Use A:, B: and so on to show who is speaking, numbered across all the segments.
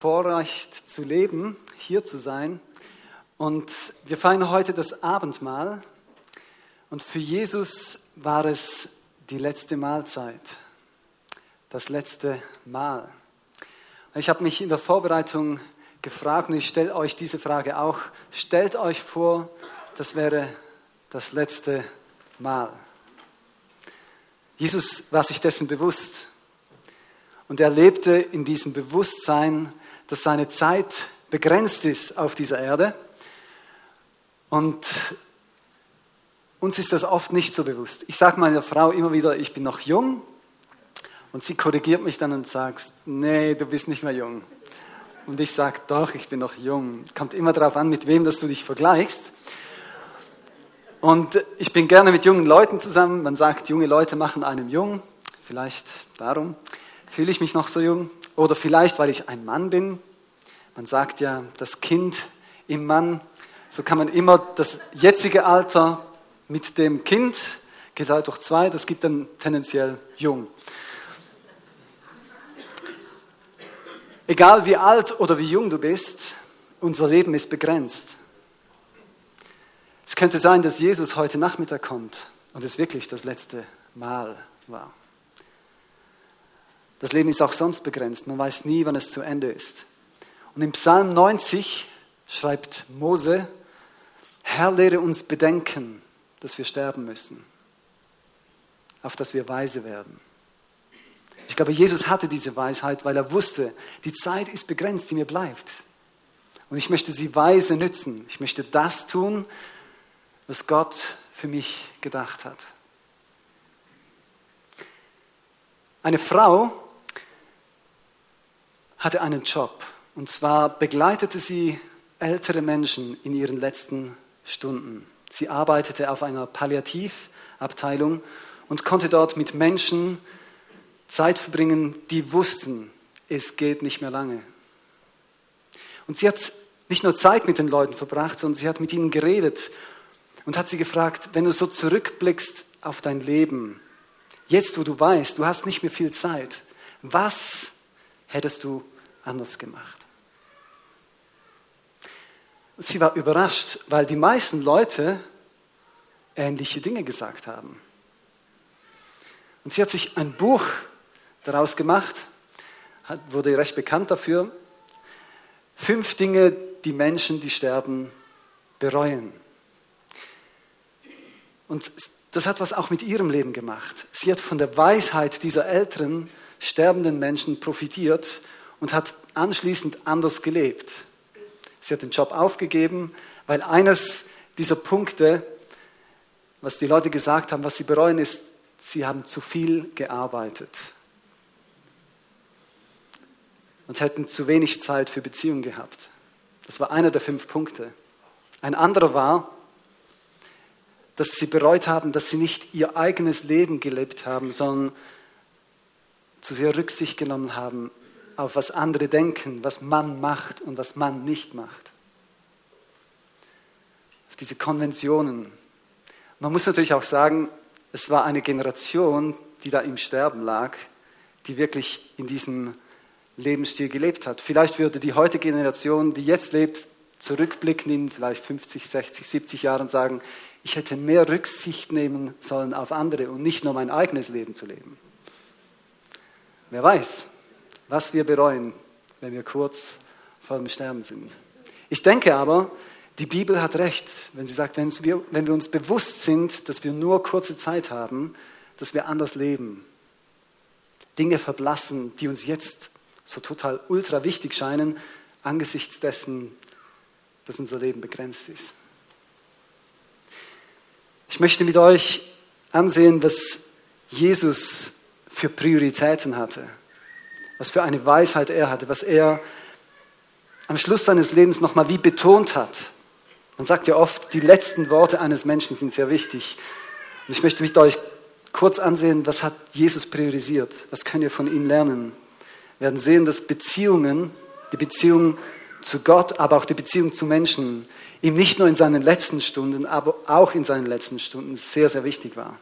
A: Vorrecht zu leben, hier zu sein. Und wir feiern heute das Abendmahl. Und für Jesus war es die letzte Mahlzeit, das letzte Mahl. Ich habe mich in der Vorbereitung gefragt und ich stelle euch diese Frage auch. Stellt euch vor, das wäre das letzte Mahl. Jesus war sich dessen bewusst und er lebte in diesem Bewusstsein, dass seine Zeit begrenzt ist auf dieser Erde. Und uns ist das oft nicht so bewusst. Ich sage meiner Frau immer wieder, ich bin noch jung. Und sie korrigiert mich dann und sagt, nee, du bist nicht mehr jung. Und ich sage, doch, ich bin noch jung. Kommt immer darauf an, mit wem dass du dich vergleichst. Und ich bin gerne mit jungen Leuten zusammen. Man sagt, junge Leute machen einem jung. Vielleicht darum fühle ich mich noch so jung. Oder vielleicht, weil ich ein Mann bin. Man sagt ja, das Kind im Mann. So kann man immer das jetzige Alter mit dem Kind geteilt durch zwei, das gibt dann tendenziell jung. Egal wie alt oder wie jung du bist, unser Leben ist begrenzt. Es könnte sein, dass Jesus heute Nachmittag kommt und es wirklich das letzte Mal war. Das Leben ist auch sonst begrenzt. Man weiß nie, wann es zu Ende ist. Und im Psalm 90 schreibt Mose, Herr, lehre uns bedenken, dass wir sterben müssen, auf dass wir weise werden. Ich glaube, Jesus hatte diese Weisheit, weil er wusste, die Zeit ist begrenzt, die mir bleibt. Und ich möchte sie weise nützen. Ich möchte das tun, was Gott für mich gedacht hat. Eine Frau hatte einen Job. Und zwar begleitete sie ältere Menschen in ihren letzten Stunden. Sie arbeitete auf einer Palliativabteilung und konnte dort mit Menschen Zeit verbringen, die wussten, es geht nicht mehr lange. Und sie hat nicht nur Zeit mit den Leuten verbracht, sondern sie hat mit ihnen geredet und hat sie gefragt, wenn du so zurückblickst auf dein Leben, jetzt wo du weißt, du hast nicht mehr viel Zeit, was hättest du anders gemacht. Und sie war überrascht, weil die meisten Leute ähnliche Dinge gesagt haben. Und sie hat sich ein Buch daraus gemacht, wurde recht bekannt dafür. Fünf Dinge, die Menschen, die sterben, bereuen. Und das hat was auch mit ihrem Leben gemacht. Sie hat von der Weisheit dieser älteren, sterbenden Menschen profitiert und hat anschließend anders gelebt. Sie hat den Job aufgegeben, weil eines dieser Punkte, was die Leute gesagt haben, was sie bereuen, ist, sie haben zu viel gearbeitet und hätten zu wenig Zeit für Beziehungen gehabt. Das war einer der fünf Punkte. Ein anderer war, dass sie bereut haben, dass sie nicht ihr eigenes Leben gelebt haben, sondern zu sehr Rücksicht genommen haben auf was andere denken, was man macht und was man nicht macht. Auf diese Konventionen. Man muss natürlich auch sagen, es war eine Generation, die da im Sterben lag, die wirklich in diesem Lebensstil gelebt hat. Vielleicht würde die heutige Generation, die jetzt lebt, zurückblicken in vielleicht 50, 60, 70 Jahren und sagen, ich hätte mehr Rücksicht nehmen sollen auf andere und nicht nur mein eigenes Leben zu leben. Wer weiß was wir bereuen, wenn wir kurz vor dem Sterben sind. Ich denke aber, die Bibel hat recht, wenn sie sagt, wenn wir, wenn wir uns bewusst sind, dass wir nur kurze Zeit haben, dass wir anders leben. Dinge verblassen, die uns jetzt so total ultra wichtig scheinen, angesichts dessen, dass unser Leben begrenzt ist. Ich möchte mit euch ansehen, was Jesus für Prioritäten hatte was für eine Weisheit er hatte, was er am Schluss seines Lebens nochmal wie betont hat. Man sagt ja oft, die letzten Worte eines Menschen sind sehr wichtig. Und ich möchte mit euch kurz ansehen, was hat Jesus priorisiert? Was können wir von ihm lernen? Wir werden sehen, dass Beziehungen, die Beziehung zu Gott, aber auch die Beziehung zu Menschen, ihm nicht nur in seinen letzten Stunden, aber auch in seinen letzten Stunden sehr, sehr wichtig war.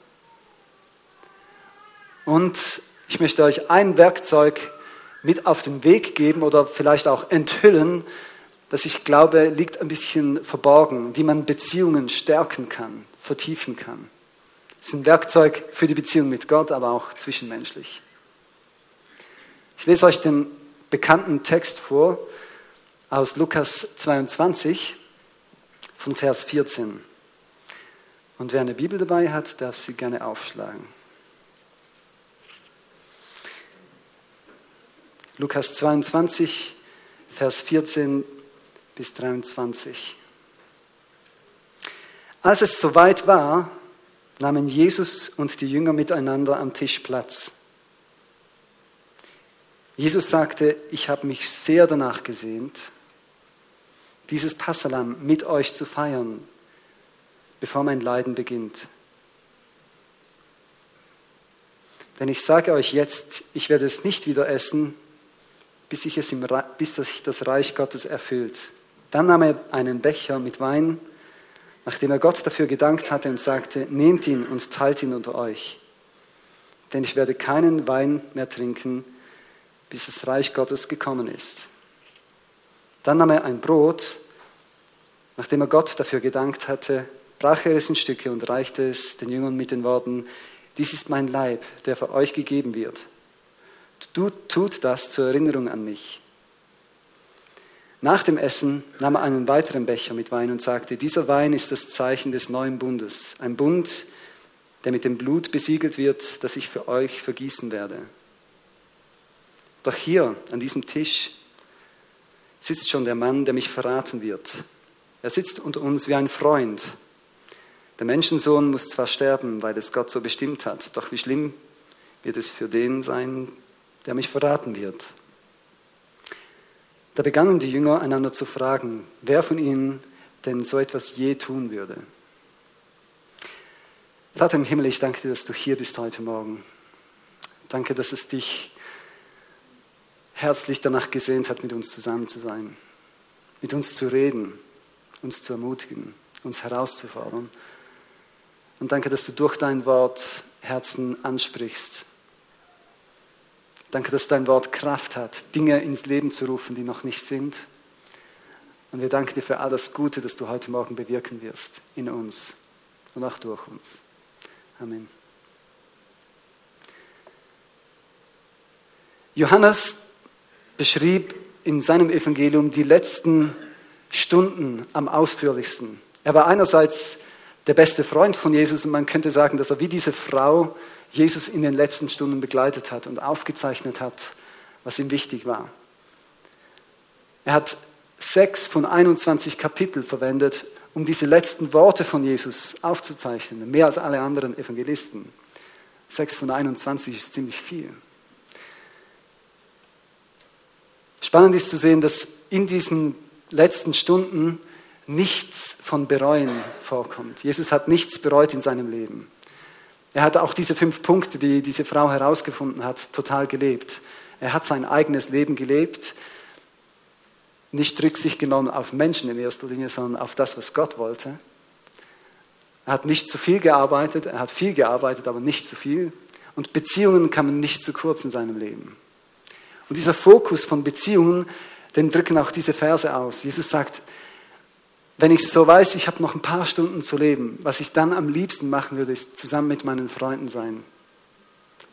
A: Und ich möchte euch ein Werkzeug mit auf den Weg geben oder vielleicht auch enthüllen, das ich glaube, liegt ein bisschen verborgen, wie man Beziehungen stärken kann, vertiefen kann. Es ist ein Werkzeug für die Beziehung mit Gott, aber auch zwischenmenschlich. Ich lese euch den bekannten Text vor aus Lukas 22 von Vers 14. Und wer eine Bibel dabei hat, darf sie gerne aufschlagen. Lukas 22, Vers 14 bis 23. Als es soweit war, nahmen Jesus und die Jünger miteinander am Tisch Platz. Jesus sagte, ich habe mich sehr danach gesehnt, dieses Passalam mit euch zu feiern, bevor mein Leiden beginnt. Denn ich sage euch jetzt, ich werde es nicht wieder essen, bis sich, es im, bis das Reich Gottes erfüllt. Dann nahm er einen Becher mit Wein, nachdem er Gott dafür gedankt hatte und sagte, nehmt ihn und teilt ihn unter euch. Denn ich werde keinen Wein mehr trinken, bis das Reich Gottes gekommen ist. Dann nahm er ein Brot, nachdem er Gott dafür gedankt hatte, brach er es in Stücke und reichte es den Jüngern mit den Worten, dies ist mein Leib, der für euch gegeben wird. Du tut das zur Erinnerung an mich. Nach dem Essen nahm er einen weiteren Becher mit Wein und sagte, dieser Wein ist das Zeichen des neuen Bundes, ein Bund, der mit dem Blut besiegelt wird, das ich für euch vergießen werde. Doch hier an diesem Tisch sitzt schon der Mann, der mich verraten wird. Er sitzt unter uns wie ein Freund. Der Menschensohn muss zwar sterben, weil es Gott so bestimmt hat, doch wie schlimm wird es für den sein, der mich verraten wird. Da begannen die Jünger einander zu fragen, wer von ihnen denn so etwas je tun würde. Vater im Himmel, ich danke dir, dass du hier bist heute Morgen. Danke, dass es dich herzlich danach gesehnt hat, mit uns zusammen zu sein, mit uns zu reden, uns zu ermutigen, uns herauszufordern. Und danke, dass du durch dein Wort Herzen ansprichst. Danke, dass dein Wort Kraft hat, Dinge ins Leben zu rufen, die noch nicht sind. Und wir danken dir für all das Gute, das du heute Morgen bewirken wirst in uns und auch durch uns. Amen. Johannes beschrieb in seinem Evangelium die letzten Stunden am ausführlichsten. Er war einerseits der beste Freund von Jesus und man könnte sagen, dass er wie diese Frau Jesus in den letzten Stunden begleitet hat und aufgezeichnet hat, was ihm wichtig war. Er hat sechs von 21 Kapitel verwendet, um diese letzten Worte von Jesus aufzuzeichnen, mehr als alle anderen Evangelisten. Sechs von 21 ist ziemlich viel. Spannend ist zu sehen, dass in diesen letzten Stunden nichts von Bereuen vorkommt. Jesus hat nichts bereut in seinem Leben. Er hat auch diese fünf Punkte, die diese Frau herausgefunden hat, total gelebt. Er hat sein eigenes Leben gelebt, nicht Rücksicht genommen auf Menschen in erster Linie, sondern auf das, was Gott wollte. Er hat nicht zu viel gearbeitet, er hat viel gearbeitet, aber nicht zu viel. Und Beziehungen kamen nicht zu kurz in seinem Leben. Und dieser Fokus von Beziehungen, den drücken auch diese Verse aus. Jesus sagt, wenn ich so weiß, ich habe noch ein paar Stunden zu leben, was ich dann am liebsten machen würde, ist zusammen mit meinen Freunden sein,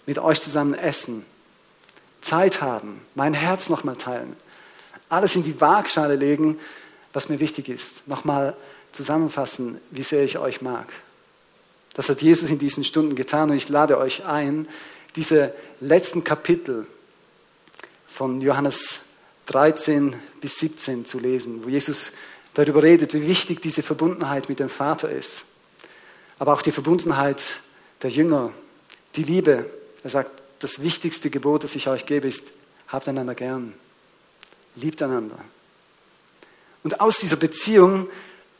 A: mit euch zusammen essen, Zeit haben, mein Herz nochmal teilen, alles in die Waagschale legen, was mir wichtig ist. Nochmal zusammenfassen, wie sehr ich euch mag. Das hat Jesus in diesen Stunden getan und ich lade euch ein, diese letzten Kapitel von Johannes 13 bis 17 zu lesen, wo Jesus darüber redet, wie wichtig diese Verbundenheit mit dem Vater ist. Aber auch die Verbundenheit der Jünger, die Liebe. Er sagt, das wichtigste Gebot, das ich euch gebe, ist, habt einander gern. Liebt einander. Und aus dieser Beziehung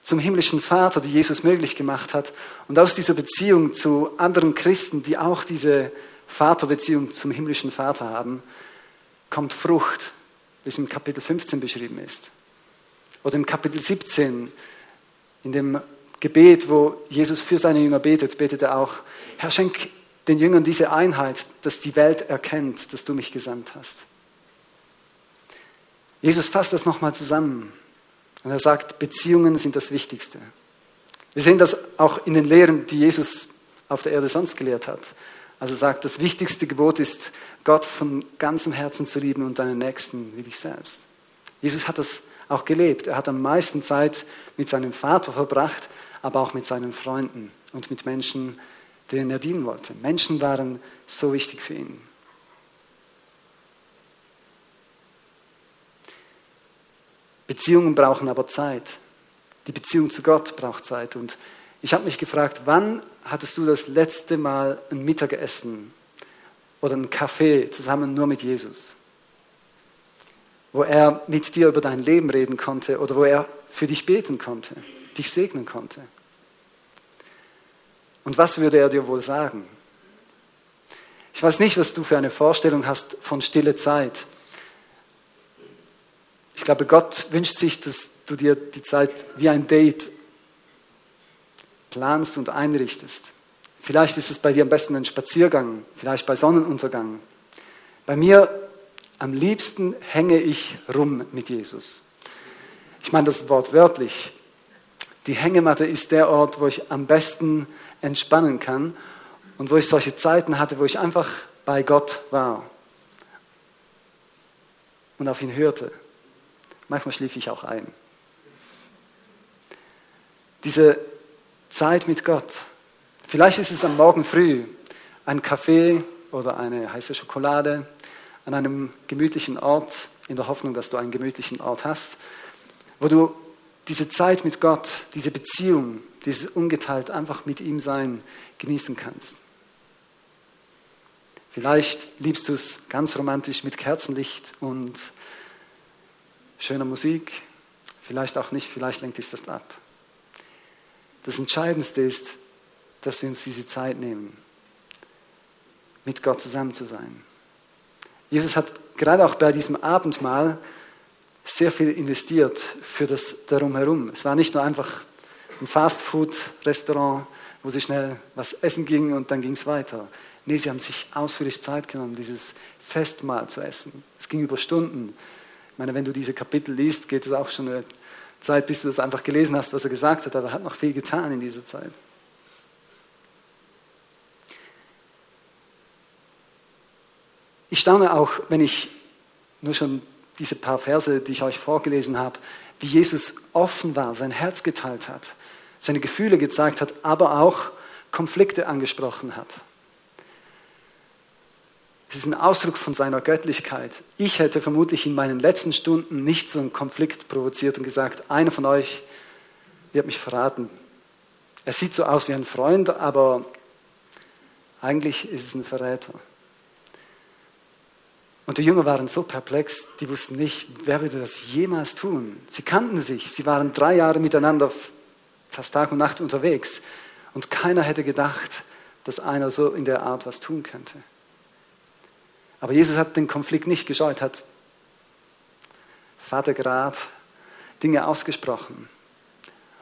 A: zum himmlischen Vater, die Jesus möglich gemacht hat, und aus dieser Beziehung zu anderen Christen, die auch diese Vaterbeziehung zum himmlischen Vater haben, kommt Frucht, wie es im Kapitel 15 beschrieben ist. Oder im Kapitel 17, in dem Gebet, wo Jesus für seine Jünger betet, betet er auch, Herr, schenk den Jüngern diese Einheit, dass die Welt erkennt, dass du mich gesandt hast. Jesus fasst das nochmal zusammen und er sagt, Beziehungen sind das Wichtigste. Wir sehen das auch in den Lehren, die Jesus auf der Erde sonst gelehrt hat. Also sagt, das wichtigste Gebot ist, Gott von ganzem Herzen zu lieben und deinen Nächsten wie dich selbst. Jesus hat das auch gelebt. Er hat am meisten Zeit mit seinem Vater verbracht, aber auch mit seinen Freunden und mit Menschen, denen er dienen wollte. Menschen waren so wichtig für ihn. Beziehungen brauchen aber Zeit. Die Beziehung zu Gott braucht Zeit. Und ich habe mich gefragt, wann hattest du das letzte Mal ein Mittagessen oder einen Kaffee zusammen nur mit Jesus? Wo er mit dir über dein Leben reden konnte oder wo er für dich beten konnte, dich segnen konnte. Und was würde er dir wohl sagen? Ich weiß nicht, was du für eine Vorstellung hast von stille Zeit. Ich glaube, Gott wünscht sich, dass du dir die Zeit wie ein Date planst und einrichtest. Vielleicht ist es bei dir am besten ein Spaziergang, vielleicht bei Sonnenuntergang. Bei mir am liebsten hänge ich rum mit Jesus. Ich meine das Wort wörtlich. Die Hängematte ist der Ort, wo ich am besten entspannen kann und wo ich solche Zeiten hatte, wo ich einfach bei Gott war und auf ihn hörte. Manchmal schlief ich auch ein. Diese Zeit mit Gott. Vielleicht ist es am Morgen früh ein Kaffee oder eine heiße Schokolade an einem gemütlichen Ort, in der Hoffnung, dass du einen gemütlichen Ort hast, wo du diese Zeit mit Gott, diese Beziehung, dieses ungeteilt einfach mit ihm sein genießen kannst. Vielleicht liebst du es ganz romantisch mit Kerzenlicht und schöner Musik, vielleicht auch nicht, vielleicht lenkt dich das ab. Das Entscheidendste ist, dass wir uns diese Zeit nehmen, mit Gott zusammen zu sein. Jesus hat gerade auch bei diesem Abendmahl sehr viel investiert für das Darum herum. Es war nicht nur einfach ein Fastfood-Restaurant, wo sie schnell was essen ging und dann ging es weiter. Nee, sie haben sich ausführlich Zeit genommen, dieses Festmahl zu essen. Es ging über Stunden. Ich meine, wenn du diese Kapitel liest, geht es auch schon eine Zeit, bis du das einfach gelesen hast, was er gesagt hat, aber er hat noch viel getan in dieser Zeit. Ich staune auch, wenn ich nur schon diese paar Verse, die ich euch vorgelesen habe, wie Jesus offen war, sein Herz geteilt hat, seine Gefühle gezeigt hat, aber auch Konflikte angesprochen hat. Es ist ein Ausdruck von seiner Göttlichkeit. Ich hätte vermutlich in meinen letzten Stunden nicht so einen Konflikt provoziert und gesagt, einer von euch wird mich verraten. Er sieht so aus wie ein Freund, aber eigentlich ist es ein Verräter. Und die Jünger waren so perplex, die wussten nicht, wer würde das jemals tun. Sie kannten sich, sie waren drei Jahre miteinander fast Tag und Nacht unterwegs und keiner hätte gedacht, dass einer so in der Art was tun könnte. Aber Jesus hat den Konflikt nicht gescheut, hat Vatergrad Dinge ausgesprochen.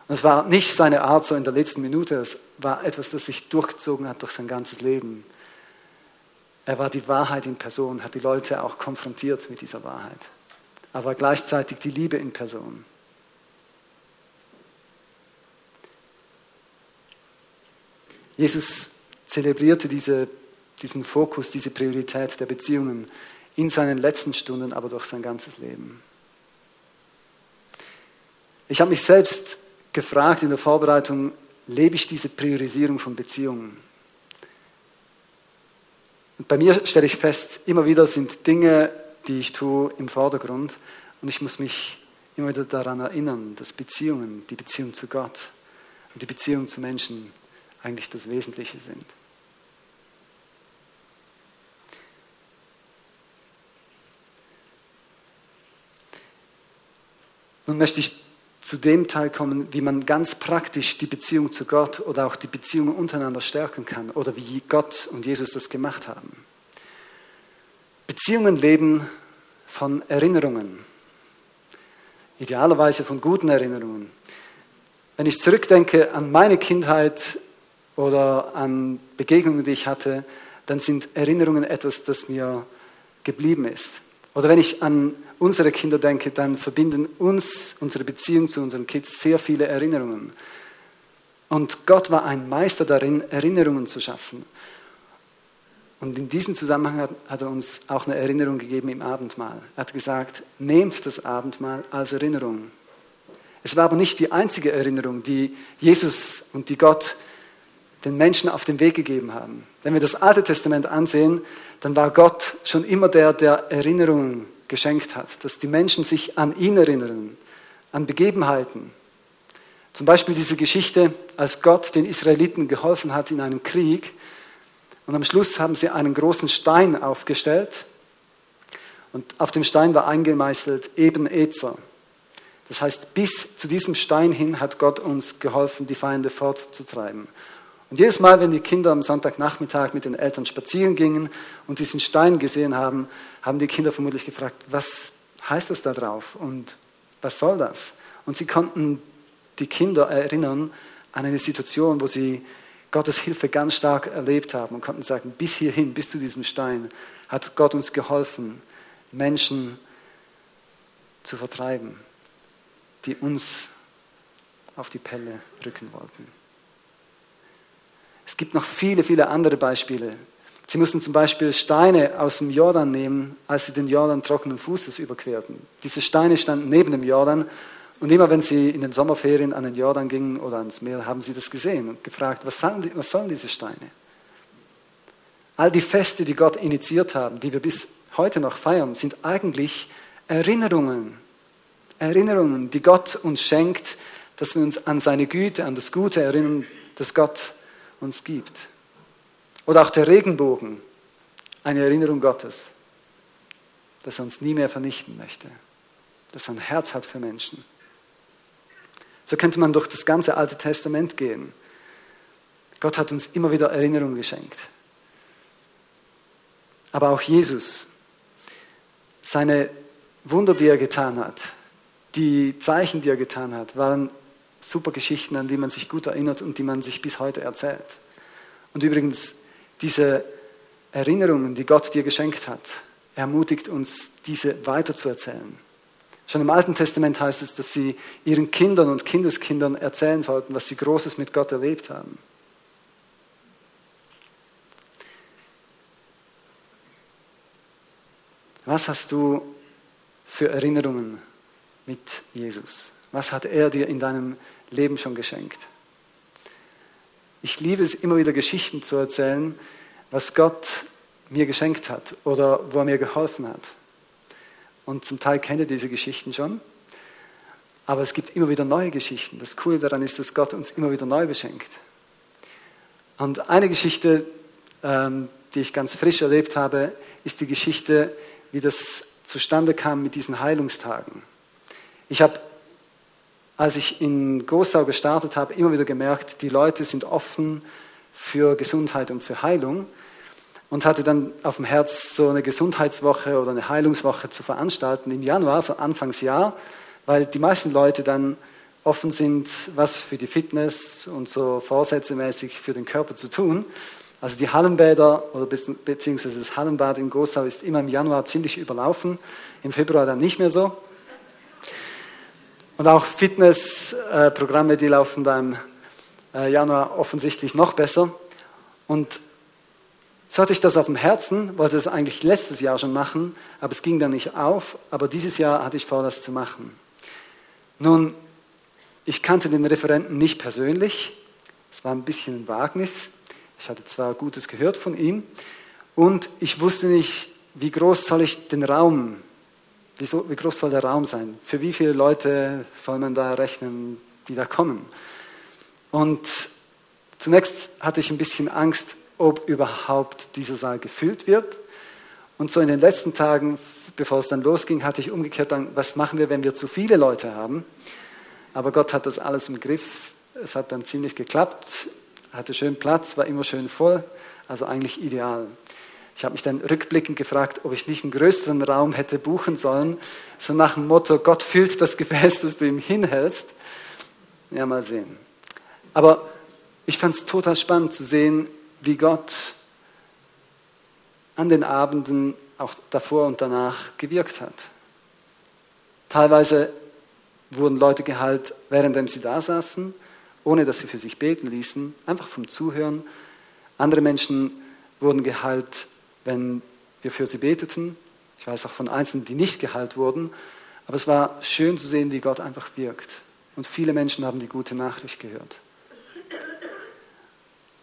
A: Und es war nicht seine Art so in der letzten Minute, es war etwas, das sich durchgezogen hat durch sein ganzes Leben. Er war die Wahrheit in Person, hat die Leute auch konfrontiert mit dieser Wahrheit, aber gleichzeitig die Liebe in Person. Jesus zelebrierte diese diesen Fokus, diese Priorität der Beziehungen in seinen letzten Stunden, aber durch sein ganzes Leben. Ich habe mich selbst gefragt in der Vorbereitung, lebe ich diese Priorisierung von Beziehungen? Und bei mir stelle ich fest, immer wieder sind Dinge, die ich tue, im Vordergrund und ich muss mich immer wieder daran erinnern, dass Beziehungen, die Beziehung zu Gott und die Beziehung zu Menschen eigentlich das Wesentliche sind. Nun möchte ich zu dem Teil kommen, wie man ganz praktisch die Beziehung zu Gott oder auch die Beziehungen untereinander stärken kann oder wie Gott und Jesus das gemacht haben. Beziehungen leben von Erinnerungen, idealerweise von guten Erinnerungen. Wenn ich zurückdenke an meine Kindheit oder an Begegnungen, die ich hatte, dann sind Erinnerungen etwas, das mir geblieben ist. Oder wenn ich an unsere Kinder denke, dann verbinden uns, unsere Beziehung zu unseren Kids, sehr viele Erinnerungen. Und Gott war ein Meister darin, Erinnerungen zu schaffen. Und in diesem Zusammenhang hat, hat, er uns auch eine Erinnerung gegeben im Abendmahl. Er hat gesagt, nehmt das Abendmahl als Erinnerung. Es war aber nicht die einzige Erinnerung, die Jesus und die Gott den Menschen auf den Weg gegeben haben. Wenn wir das Alte Testament ansehen, dann war Gott schon immer der, der Erinnerungen geschenkt hat, dass die Menschen sich an ihn erinnern, an Begebenheiten. Zum Beispiel diese Geschichte, als Gott den Israeliten geholfen hat in einem Krieg und am Schluss haben sie einen großen Stein aufgestellt und auf dem Stein war eingemeißelt Eben Ezer. Das heißt, bis zu diesem Stein hin hat Gott uns geholfen, die Feinde fortzutreiben. Und jedes Mal, wenn die Kinder am Sonntagnachmittag mit den Eltern spazieren gingen und diesen Stein gesehen haben, haben die Kinder vermutlich gefragt, was heißt das da drauf und was soll das? Und sie konnten die Kinder erinnern an eine Situation, wo sie Gottes Hilfe ganz stark erlebt haben und konnten sagen, bis hierhin, bis zu diesem Stein, hat Gott uns geholfen, Menschen zu vertreiben, die uns auf die Pelle rücken wollten. Es gibt noch viele, viele andere Beispiele. Sie mussten zum Beispiel Steine aus dem Jordan nehmen, als sie den Jordan trockenen Fußes überquerten. Diese Steine standen neben dem Jordan und immer wenn sie in den Sommerferien an den Jordan gingen oder ans Meer, haben sie das gesehen und gefragt, was sollen, was sollen diese Steine? All die Feste, die Gott initiiert haben, die wir bis heute noch feiern, sind eigentlich Erinnerungen. Erinnerungen, die Gott uns schenkt, dass wir uns an seine Güte, an das Gute erinnern, das Gott uns gibt. Oder auch der Regenbogen, eine Erinnerung Gottes, dass er uns nie mehr vernichten möchte, dass er ein Herz hat für Menschen. So könnte man durch das ganze Alte Testament gehen. Gott hat uns immer wieder Erinnerung geschenkt. Aber auch Jesus, seine Wunder, die er getan hat, die Zeichen, die er getan hat, waren super Geschichten, an die man sich gut erinnert und die man sich bis heute erzählt. Und übrigens, diese Erinnerungen, die Gott dir geschenkt hat, ermutigt uns, diese weiterzuerzählen. Schon im Alten Testament heißt es, dass sie ihren Kindern und Kindeskindern erzählen sollten, was sie Großes mit Gott erlebt haben. Was hast du für Erinnerungen mit Jesus? Was hat er dir in deinem Leben schon geschenkt? Ich liebe es immer wieder Geschichten zu erzählen, was Gott mir geschenkt hat oder wo er mir geholfen hat. Und zum Teil kennt ihr diese Geschichten schon. Aber es gibt immer wieder neue Geschichten. Das Coole daran ist, dass Gott uns immer wieder neu beschenkt. Und eine Geschichte, ähm, die ich ganz frisch erlebt habe, ist die Geschichte, wie das zustande kam mit diesen Heilungstagen. Ich habe, als ich in Gosau gestartet habe, immer wieder gemerkt, die Leute sind offen für Gesundheit und für Heilung und hatte dann auf dem Herz, so eine Gesundheitswoche oder eine Heilungswoche zu veranstalten im Januar, so Anfangsjahr, weil die meisten Leute dann offen sind, was für die Fitness und so vorsätzemäßig für den Körper zu tun. Also die Hallenbäder oder beziehungsweise das Hallenbad in Gosau ist immer im Januar ziemlich überlaufen, im Februar dann nicht mehr so. Und auch Fitnessprogramme, die laufen dann im äh, Januar offensichtlich noch besser. Und so hatte ich das auf dem Herzen, wollte das eigentlich letztes Jahr schon machen, aber es ging dann nicht auf. Aber dieses Jahr hatte ich vor, das zu machen. Nun, ich kannte den Referenten nicht persönlich. Es war ein bisschen ein Wagnis. Ich hatte zwar Gutes gehört von ihm und ich wusste nicht, wie groß soll ich den Raum, wie, so, wie groß soll der Raum sein? Für wie viele Leute soll man da rechnen, die da kommen? Und zunächst hatte ich ein bisschen Angst, ob überhaupt dieser Saal gefüllt wird. Und so in den letzten Tagen, bevor es dann losging, hatte ich umgekehrt dann, was machen wir, wenn wir zu viele Leute haben? Aber Gott hat das alles im Griff. Es hat dann ziemlich geklappt, hatte schön Platz, war immer schön voll, also eigentlich ideal. Ich habe mich dann rückblickend gefragt, ob ich nicht einen größeren Raum hätte buchen sollen, so nach dem Motto, Gott füllt das Gefäß, das du ihm hinhältst. Ja, mal sehen. Aber ich fand es total spannend zu sehen, wie Gott an den Abenden auch davor und danach gewirkt hat. Teilweise wurden Leute geheilt, während sie da saßen, ohne dass sie für sich beten ließen, einfach vom Zuhören. Andere Menschen wurden geheilt, wenn wir für sie beteten. Ich weiß auch von Einzelnen, die nicht geheilt wurden. Aber es war schön zu sehen, wie Gott einfach wirkt. Und viele Menschen haben die gute Nachricht gehört.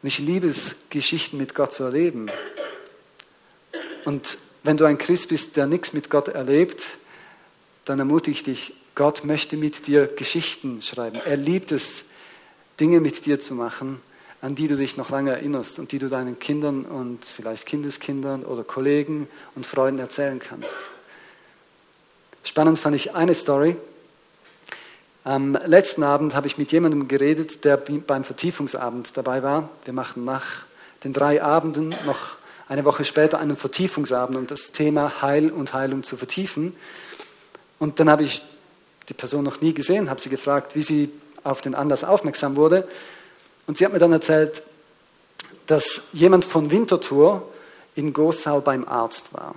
A: Und ich liebe es, Geschichten mit Gott zu erleben. Und wenn du ein Christ bist, der nichts mit Gott erlebt, dann ermutige ich dich, Gott möchte mit dir Geschichten schreiben. Er liebt es, Dinge mit dir zu machen, an die du dich noch lange erinnerst und die du deinen Kindern und vielleicht Kindeskindern oder Kollegen und Freunden erzählen kannst. Spannend fand ich eine Story. Am letzten Abend habe ich mit jemandem geredet, der beim Vertiefungsabend dabei war. Wir machen nach den drei Abenden noch eine Woche später einen Vertiefungsabend, um das Thema Heil und Heilung zu vertiefen. Und dann habe ich die Person noch nie gesehen, habe sie gefragt, wie sie auf den Anlass aufmerksam wurde. Und sie hat mir dann erzählt, dass jemand von Winterthur in Gossau beim Arzt war.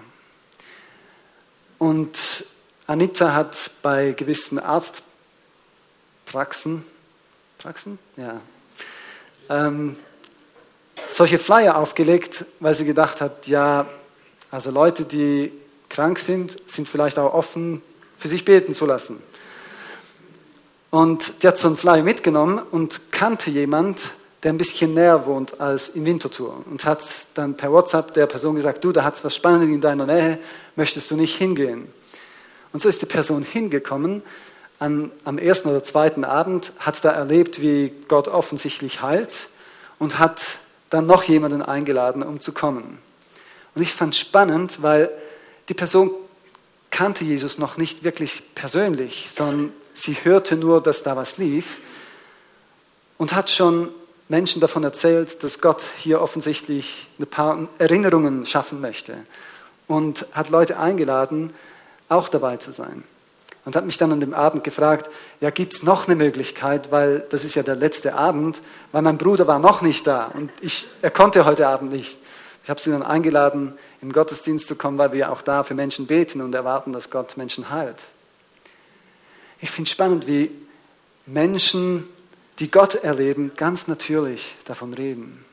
A: Und Anita hat bei gewissen Arztpraxen, Praxen? Ja, ähm, solche Flyer aufgelegt, weil sie gedacht hat, ja, also Leute, die krank sind, sind vielleicht auch offen, für sich beten zu lassen. Und die hat so einen Flyer mitgenommen und kannte jemand, der ein bisschen näher wohnt als in Winterthur und hat dann per WhatsApp der Person gesagt, du, da hat es was Spannendes in deiner Nähe, möchtest du nicht hingehen? Und so ist die Person hingekommen. An, am ersten oder zweiten Abend hat da erlebt, wie Gott offensichtlich heilt und hat dann noch jemanden eingeladen, um zu kommen. Und ich fand spannend, weil die Person kannte Jesus noch nicht wirklich persönlich, sondern Sie hörte nur, dass da was lief und hat schon Menschen davon erzählt, dass Gott hier offensichtlich ein paar Erinnerungen schaffen möchte und hat Leute eingeladen, auch dabei zu sein. Und hat mich dann an dem Abend gefragt, ja, gibt es noch eine Möglichkeit, weil das ist ja der letzte Abend, weil mein Bruder war noch nicht da und ich, er konnte heute Abend nicht. Ich habe sie dann eingeladen, im Gottesdienst zu kommen, weil wir auch da für Menschen beten und erwarten, dass Gott Menschen heilt. Ich finde es spannend, wie Menschen, die Gott erleben, ganz natürlich davon reden.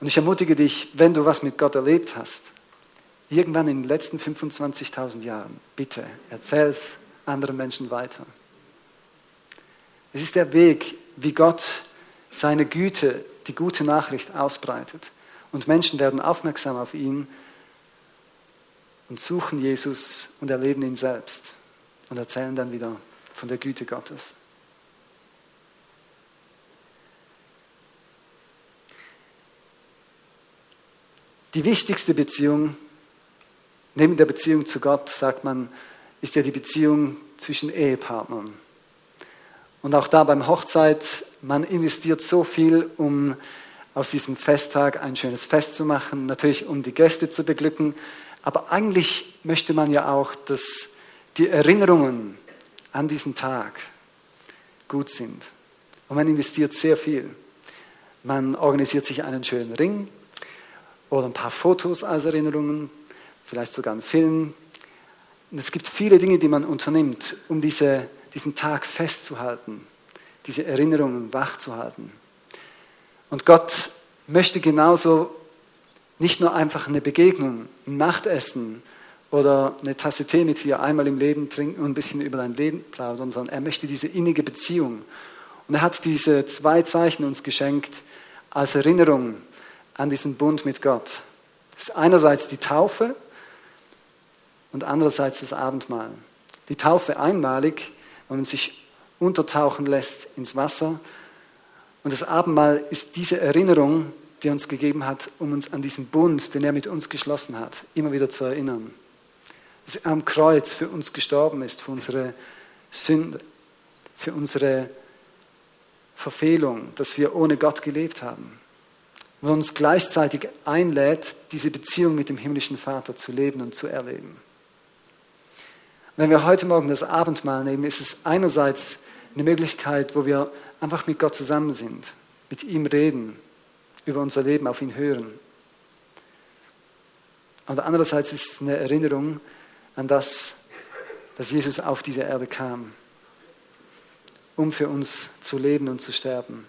A: Und ich ermutige dich, wenn du was mit Gott erlebt hast, irgendwann in den letzten 25.000 Jahren, bitte erzähl es anderen Menschen weiter. Es ist der Weg, wie Gott seine Güte, die gute Nachricht ausbreitet. Und Menschen werden aufmerksam auf ihn und suchen Jesus und erleben ihn selbst und erzählen dann wieder von der Güte Gottes. Die wichtigste Beziehung neben der Beziehung zu Gott, sagt man, ist ja die Beziehung zwischen Ehepartnern. Und auch da beim Hochzeit, man investiert so viel, um aus diesem Festtag ein schönes Fest zu machen, natürlich um die Gäste zu beglücken, aber eigentlich möchte man ja auch, dass die Erinnerungen an diesen Tag gut sind. Und man investiert sehr viel. Man organisiert sich einen schönen Ring oder ein paar Fotos als Erinnerungen, vielleicht sogar einen Film. Und es gibt viele Dinge, die man unternimmt, um diese, diesen Tag festzuhalten, diese Erinnerungen wachzuhalten. Und Gott möchte genauso nicht nur einfach eine Begegnung, ein Nachtessen oder eine Tasse Tee mit dir einmal im Leben trinken und ein bisschen über dein Leben plaudern, sondern er möchte diese innige Beziehung. Und er hat diese zwei Zeichen uns geschenkt als Erinnerung an diesen Bund mit Gott. Das ist einerseits die Taufe und andererseits das Abendmahl. Die Taufe einmalig, wenn man sich untertauchen lässt ins Wasser. Und das Abendmahl ist diese Erinnerung, die er uns gegeben hat, um uns an diesen Bund, den er mit uns geschlossen hat, immer wieder zu erinnern er am Kreuz für uns gestorben ist, für unsere Sünde, für unsere Verfehlung, dass wir ohne Gott gelebt haben. Und uns gleichzeitig einlädt, diese Beziehung mit dem himmlischen Vater zu leben und zu erleben. Wenn wir heute Morgen das Abendmahl nehmen, ist es einerseits eine Möglichkeit, wo wir einfach mit Gott zusammen sind, mit ihm reden, über unser Leben auf ihn hören. Und andererseits ist es eine Erinnerung an das, dass Jesus auf diese Erde kam, um für uns zu leben und zu sterben.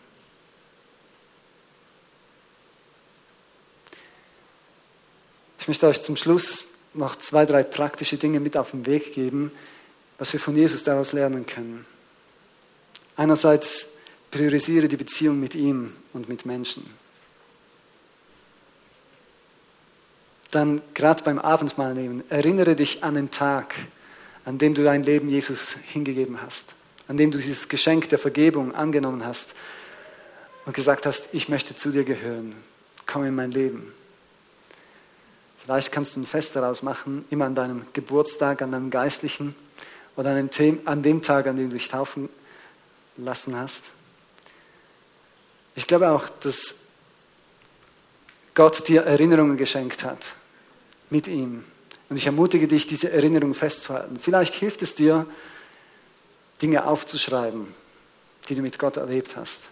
A: Ich möchte euch zum Schluss noch zwei, drei praktische Dinge mit auf den Weg geben, was wir von Jesus daraus lernen können. Einerseits priorisiere die Beziehung mit ihm und mit Menschen. Dann gerade beim Abendmahl nehmen, erinnere dich an den Tag, an dem du dein Leben Jesus hingegeben hast, an dem du dieses Geschenk der Vergebung angenommen hast und gesagt hast, ich möchte zu dir gehören, komm in mein Leben. Vielleicht kannst du ein Fest daraus machen, immer an deinem Geburtstag, an deinem Geistlichen oder an dem, Tag, an dem du dich taufen lassen hast. Ich glaube auch, dass Gott dir Erinnerungen geschenkt hat mit ihm. Und ich ermutige dich, diese Erinnerung festzuhalten. Vielleicht hilft es dir, Dinge aufzuschreiben, die du mit Gott erlebt hast,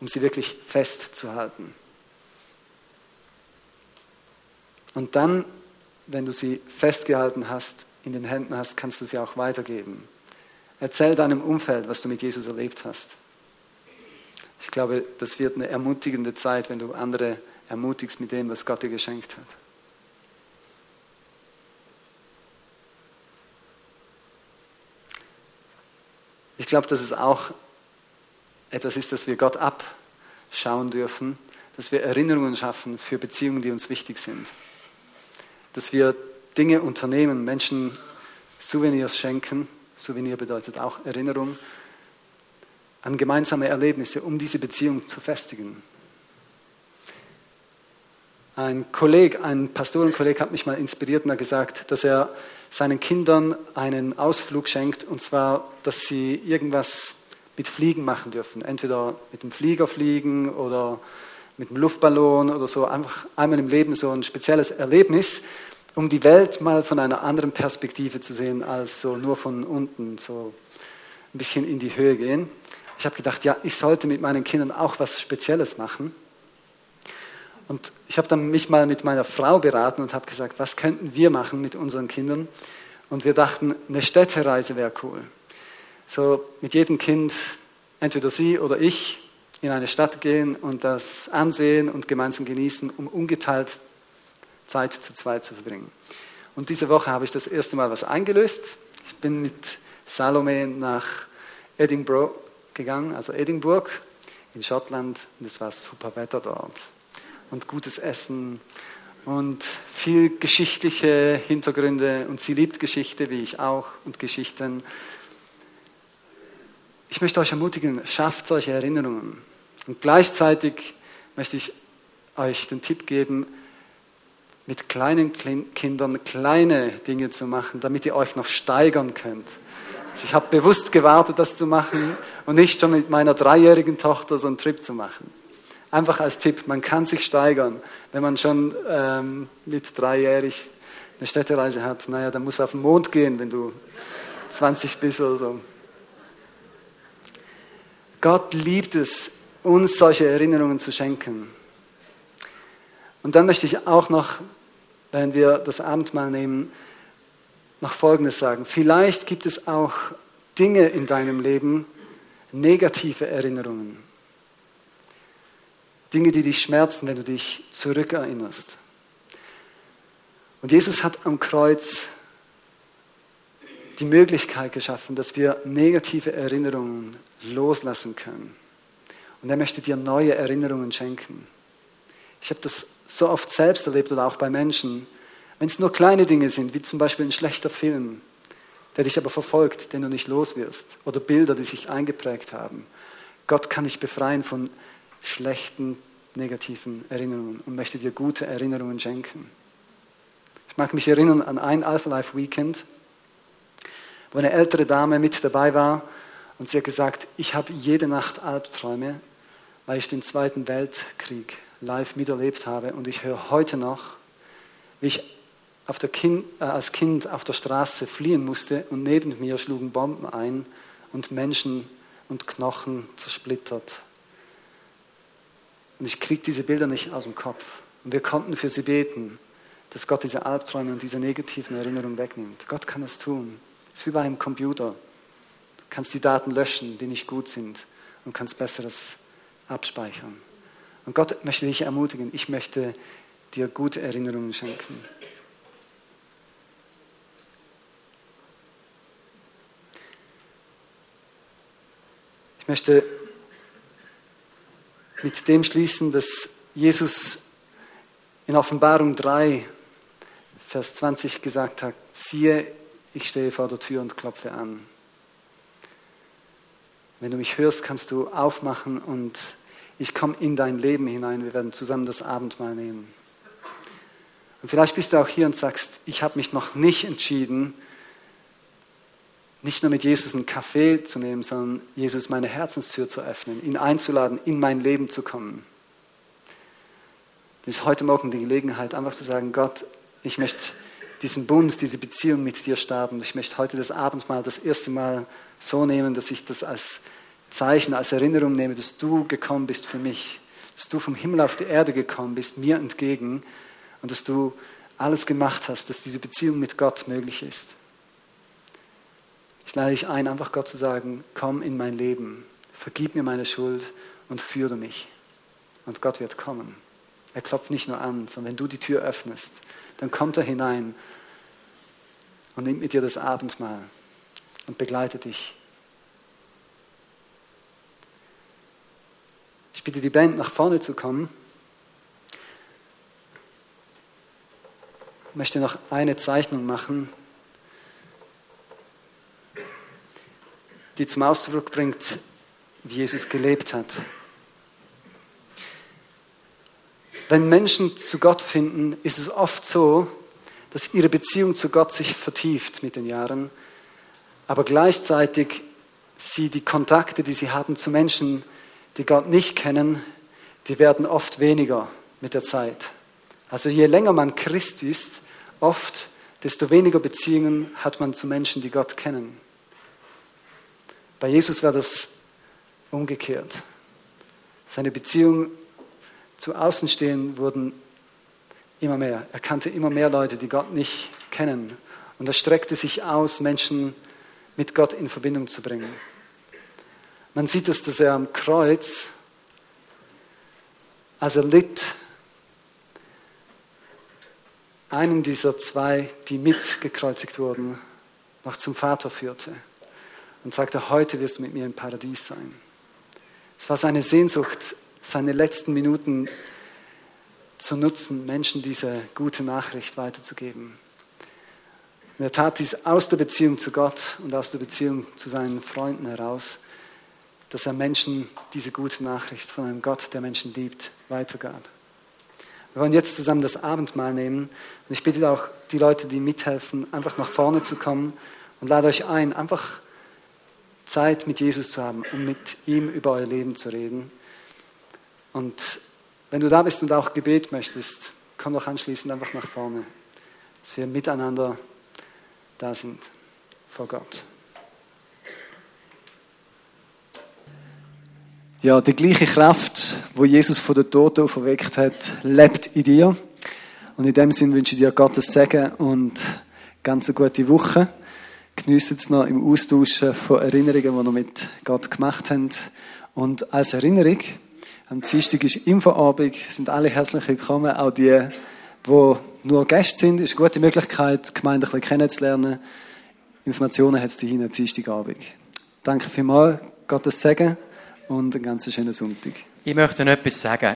A: um sie wirklich festzuhalten. Und dann, wenn du sie festgehalten hast, in den Händen hast, kannst du sie auch weitergeben. Erzähl deinem Umfeld, was du mit Jesus erlebt hast. Ich glaube, das wird eine ermutigende Zeit, wenn du andere ermutigst mit dem, was Gott dir geschenkt hat. Ich glaube, dass es auch etwas ist, das wir Gott abschauen dürfen, dass wir Erinnerungen schaffen für Beziehungen, die uns wichtig sind. Dass wir Dinge unternehmen, Menschen Souvenirs schenken. Souvenir bedeutet auch Erinnerung an gemeinsame Erlebnisse, um diese Beziehung zu festigen. Ein Kollege, ein Pastorenkolleg hat mich mal inspiriert und hat gesagt, dass er seinen Kindern einen Ausflug schenkt, und zwar, dass sie irgendwas mit Fliegen machen dürfen. Entweder mit dem Flieger fliegen oder mit dem Luftballon oder so. Einfach einmal im Leben so ein spezielles Erlebnis, um die Welt mal von einer anderen Perspektive zu sehen, als so nur von unten, so ein bisschen in die Höhe gehen. Ich habe gedacht, ja, ich sollte mit meinen Kindern auch was Spezielles machen. Und ich habe dann mich mal mit meiner Frau beraten und habe gesagt, was könnten wir machen mit unseren Kindern? Und wir dachten, eine Städtereise wäre cool. So mit jedem Kind, entweder sie oder ich, in eine Stadt gehen und das ansehen und gemeinsam genießen, um ungeteilt Zeit zu zweit zu verbringen. Und diese Woche habe ich das erste Mal was eingelöst. Ich bin mit Salome nach Edinburgh gegangen, also Edinburgh in Schottland, und es war super Wetter dort und gutes Essen und viel geschichtliche Hintergründe und sie liebt Geschichte, wie ich auch, und Geschichten. Ich möchte euch ermutigen, schafft solche Erinnerungen. Und gleichzeitig möchte ich euch den Tipp geben, mit kleinen Kindern kleine Dinge zu machen, damit ihr euch noch steigern könnt. Ich habe bewusst gewartet, das zu machen und nicht schon mit meiner dreijährigen Tochter so einen Trip zu machen. Einfach als Tipp, man kann sich steigern. Wenn man schon ähm, mit dreijährig eine Städtereise hat, naja, dann muss auf den Mond gehen, wenn du 20 bist oder so. Gott liebt es, uns solche Erinnerungen zu schenken. Und dann möchte ich auch noch, wenn wir das Abendmahl nehmen, noch Folgendes sagen. Vielleicht gibt es auch Dinge in deinem Leben, negative Erinnerungen. Dinge, die dich schmerzen, wenn du dich zurückerinnerst. Und Jesus hat am Kreuz die Möglichkeit geschaffen, dass wir negative Erinnerungen loslassen können. Und er möchte dir neue Erinnerungen schenken. Ich habe das so oft selbst erlebt oder auch bei Menschen, wenn es nur kleine Dinge sind, wie zum Beispiel ein schlechter Film, der dich aber verfolgt, den du nicht los wirst, oder Bilder, die sich eingeprägt haben. Gott kann dich befreien von schlechten, negativen Erinnerungen und möchte dir gute Erinnerungen schenken. Ich mag mich erinnern an ein Alpha Life Weekend, wo eine ältere Dame mit dabei war und sie hat gesagt, ich habe jede Nacht Albträume, weil ich den Zweiten Weltkrieg live miterlebt habe und ich höre heute noch, wie ich kind, äh, als Kind auf der Straße fliehen musste und neben mir schlugen Bomben ein und Menschen und Knochen zersplittert und ich kriege diese Bilder nicht aus dem Kopf. Und wir konnten für sie beten. dass Gott diese Albträume und diese negativen Erinnerungen wegnimmt. Gott kann das tun. Es ist wie bei einem Computer. Du kannst die Daten löschen, die nicht gut sind, und kannst Besseres abspeichern. Und Gott möchte dich ermutigen. Ich möchte dir gute Erinnerungen schenken. Ich möchte mit dem schließen, dass Jesus in Offenbarung 3, Vers 20 gesagt hat, siehe, ich stehe vor der Tür und klopfe an. Wenn du mich hörst, kannst du aufmachen und ich komme in dein Leben hinein. Wir werden zusammen das Abendmahl nehmen. Und vielleicht bist du auch hier und sagst, ich habe mich noch nicht entschieden, nicht nur mit Jesus einen Kaffee zu nehmen, sondern Jesus meine Herzenstür zu öffnen, ihn einzuladen, in mein Leben zu kommen. Das ist heute Morgen die Gelegenheit, einfach zu sagen, Gott, ich möchte diesen Bund, diese Beziehung mit dir starten. Ich möchte heute das Abendmahl das erste Mal so nehmen, dass ich das als Zeichen, als Erinnerung nehme, dass du gekommen bist für mich, dass du vom Himmel auf die Erde gekommen bist, mir entgegen und dass du alles gemacht hast, dass diese Beziehung mit Gott möglich ist. Ich lade dich ein, einfach Gott zu sagen, komm in mein Leben, vergib mir meine Schuld und führe mich. Und Gott wird kommen. Er klopft nicht nur an, sondern wenn du die Tür öffnest, dann kommt er hinein und nimmt mit dir das Abendmahl und begleitet dich. Ich bitte die Band nach vorne zu kommen. Ich möchte noch eine Zeichnung machen. Die zum Ausdruck bringt, wie Jesus gelebt hat. Wenn Menschen zu Gott finden, ist es oft so, dass ihre Beziehung zu Gott sich vertieft mit den Jahren, aber gleichzeitig sie die Kontakte, die sie haben zu Menschen, die Gott nicht kennen, die werden oft weniger mit der Zeit. Also je länger man Christ ist, oft, desto weniger Beziehungen hat man zu Menschen, die Gott kennen. Bei Jesus war das umgekehrt. Seine Beziehungen zu Außenstehenden wurden immer mehr. Er kannte immer mehr Leute, die Gott nicht kennen. Und er streckte sich aus, Menschen mit Gott in Verbindung zu bringen. Man sieht es, dass er am Kreuz, als er litt, einen dieser zwei, die mitgekreuzigt wurden, noch zum Vater führte und sagte, heute wirst du mit mir im Paradies sein. Es war seine Sehnsucht, seine letzten Minuten zu nutzen, Menschen diese gute Nachricht weiterzugeben. Und er tat dies aus der Beziehung zu Gott und aus der Beziehung zu seinen Freunden heraus, dass er Menschen diese gute Nachricht von einem Gott, der Menschen liebt, weitergab. Wir wollen jetzt zusammen das Abendmahl nehmen und ich bitte auch die Leute, die mithelfen, einfach nach vorne zu kommen und lade euch ein, einfach Zeit mit Jesus zu haben, um mit ihm über euer Leben zu reden. Und wenn du da bist und auch Gebet möchtest, komm doch anschließend einfach nach vorne, dass wir miteinander da sind vor Gott. Ja, die gleiche Kraft, wo Jesus von der Toten auferweckt hat, lebt in dir. Und in dem Sinn wünsche ich dir Gottes Segen und ganz eine gute Woche geniessen es noch im Austauschen von Erinnerungen, die wir mit Gott gemacht haben. Und als Erinnerung, am Dienstag ist Infoabend, sind alle herzlich willkommen, auch die, die nur Gäste sind, ist eine gute Möglichkeit, die Gemeinde ein bisschen kennenzulernen. Informationen hat es hier am Dienstagabend. Danke vielmals, Gottes Segen und einen ganz schönen Sonntag.
B: Ich möchte noch etwas sagen.